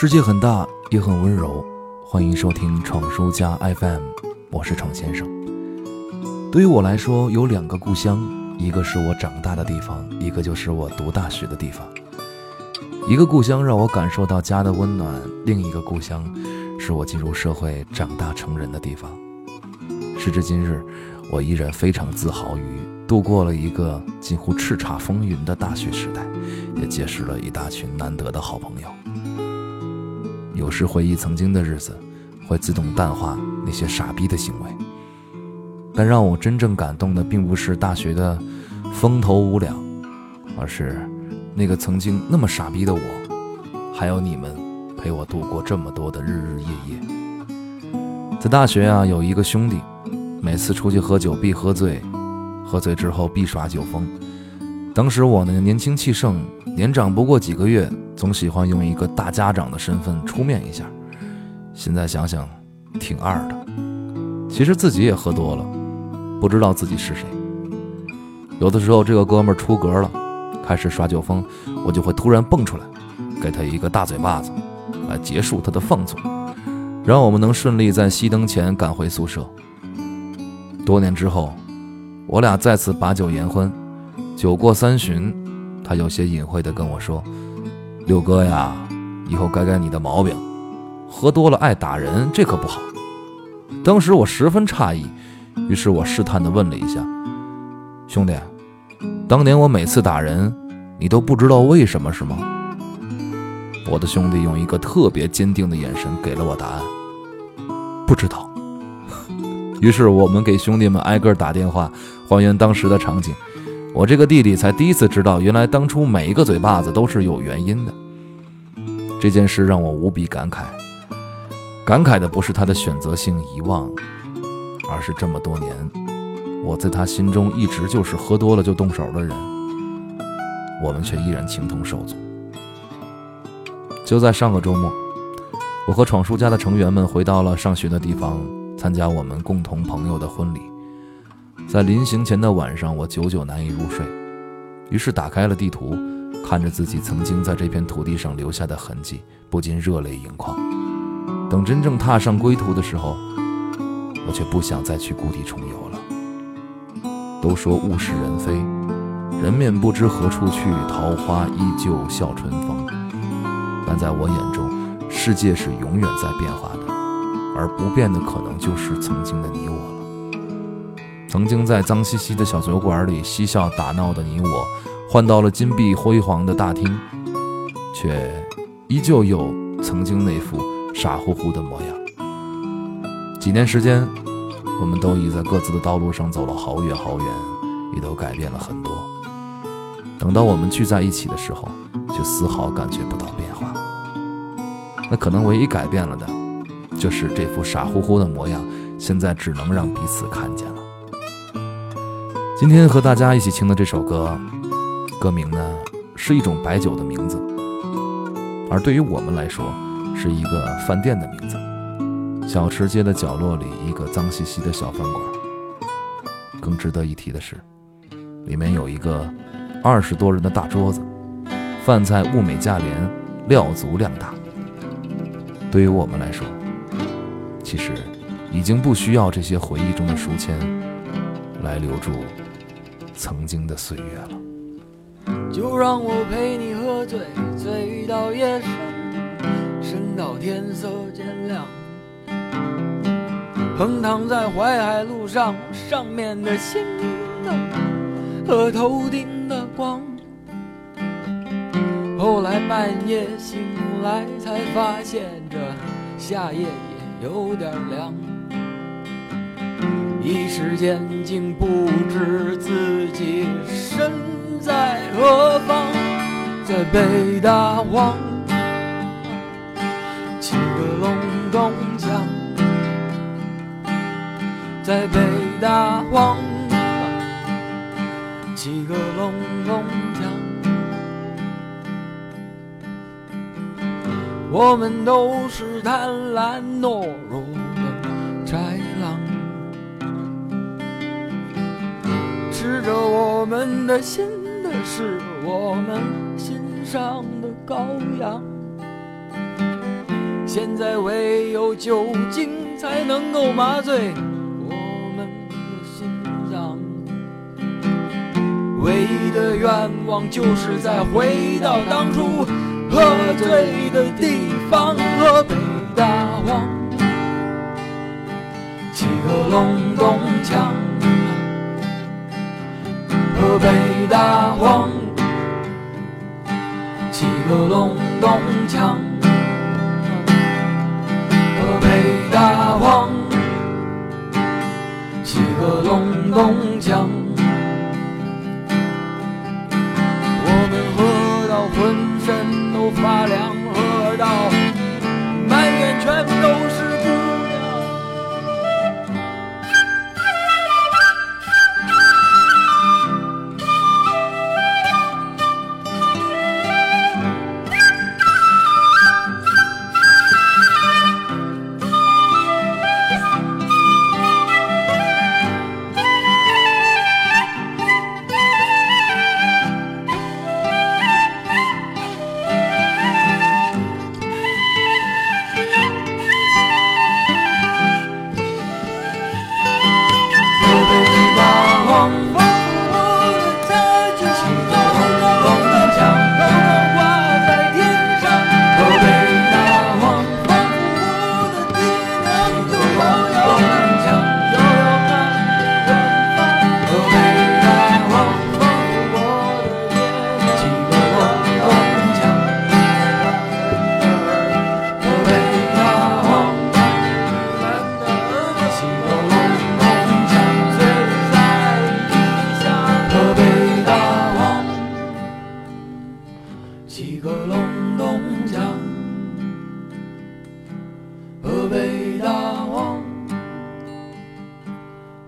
世界很大，也很温柔。欢迎收听闯书家 FM，我是闯先生。对于我来说，有两个故乡，一个是我长大的地方，一个就是我读大学的地方。一个故乡让我感受到家的温暖，另一个故乡是我进入社会、长大成人的地方。时至今日，我依然非常自豪于度过了一个近乎叱咤风云的大学时代，也结识了一大群难得的好朋友。有时回忆曾经的日子，会自动淡化那些傻逼的行为。但让我真正感动的，并不是大学的风头无两，而是那个曾经那么傻逼的我，还有你们陪我度过这么多的日日夜夜。在大学啊，有一个兄弟，每次出去喝酒必喝醉，喝醉之后必耍酒疯。当时我呢年轻气盛，年长不过几个月，总喜欢用一个大家长的身份出面一下。现在想想，挺二的。其实自己也喝多了。不知道自己是谁。有的时候，这个哥们出格了，开始耍酒疯，我就会突然蹦出来，给他一个大嘴巴子，来结束他的放纵，让我们能顺利在熄灯前赶回宿舍。多年之后，我俩再次把酒言欢，酒过三巡，他有些隐晦地跟我说：“六哥呀，以后改改你的毛病，喝多了爱打人，这可不好。”当时我十分诧异。于是我试探地问了一下：“兄弟，当年我每次打人，你都不知道为什么是吗？”我的兄弟用一个特别坚定的眼神给了我答案：“不知道。”于是我们给兄弟们挨个打电话，还原当时的场景。我这个弟弟才第一次知道，原来当初每一个嘴巴子都是有原因的。这件事让我无比感慨，感慨的不是他的选择性遗忘。而是这么多年，我在他心中一直就是喝多了就动手的人，我们却依然情同手足。就在上个周末，我和闯叔家的成员们回到了上学的地方，参加我们共同朋友的婚礼。在临行前的晚上，我久久难以入睡，于是打开了地图，看着自己曾经在这片土地上留下的痕迹，不禁热泪盈眶。等真正踏上归途的时候，我却不想再去故地重游了。都说物是人非，人面不知何处去，桃花依旧笑春风。但在我眼中，世界是永远在变化的，而不变的可能就是曾经的你我。曾经在脏兮兮的小酒馆里嬉笑打闹的你我，换到了金碧辉煌的大厅，却依旧有曾经那副傻乎乎的模样。几年时间，我们都已在各自的道路上走了好远好远，也都改变了很多。等到我们聚在一起的时候，却丝毫感觉不到变化。那可能唯一改变了的，就是这副傻乎乎的模样，现在只能让彼此看见了。今天和大家一起听的这首歌，歌名呢是一种白酒的名字，而对于我们来说，是一个饭店的名字。小吃街的角落里，一个脏兮兮的小饭馆。更值得一提的是，里面有一个二十多人的大桌子，饭菜物美价廉，料足量大。对于我们来说，其实已经不需要这些回忆中的书签来留住曾经的岁月了。就让我陪你喝醉，醉到夜深，深到天色渐亮。横躺在淮海路上，上面的星灯和头顶的光。后来半夜醒来，才发现这夏夜也有点凉。时间竟不知自己身在何方，在北大荒，七个隆咚锵。在北大荒，七个隆咚锵，我们都是贪婪懦弱的心的是我们心上的羔羊。现在唯有酒精才能够麻醉我们的心脏。唯一的愿望就是再回到当初喝醉的地方，河北大荒，起个隆咚锵，北大荒，起个隆咚锵，河北大荒，起个隆咚锵。我们喝到浑身都发凉，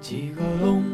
几个龙。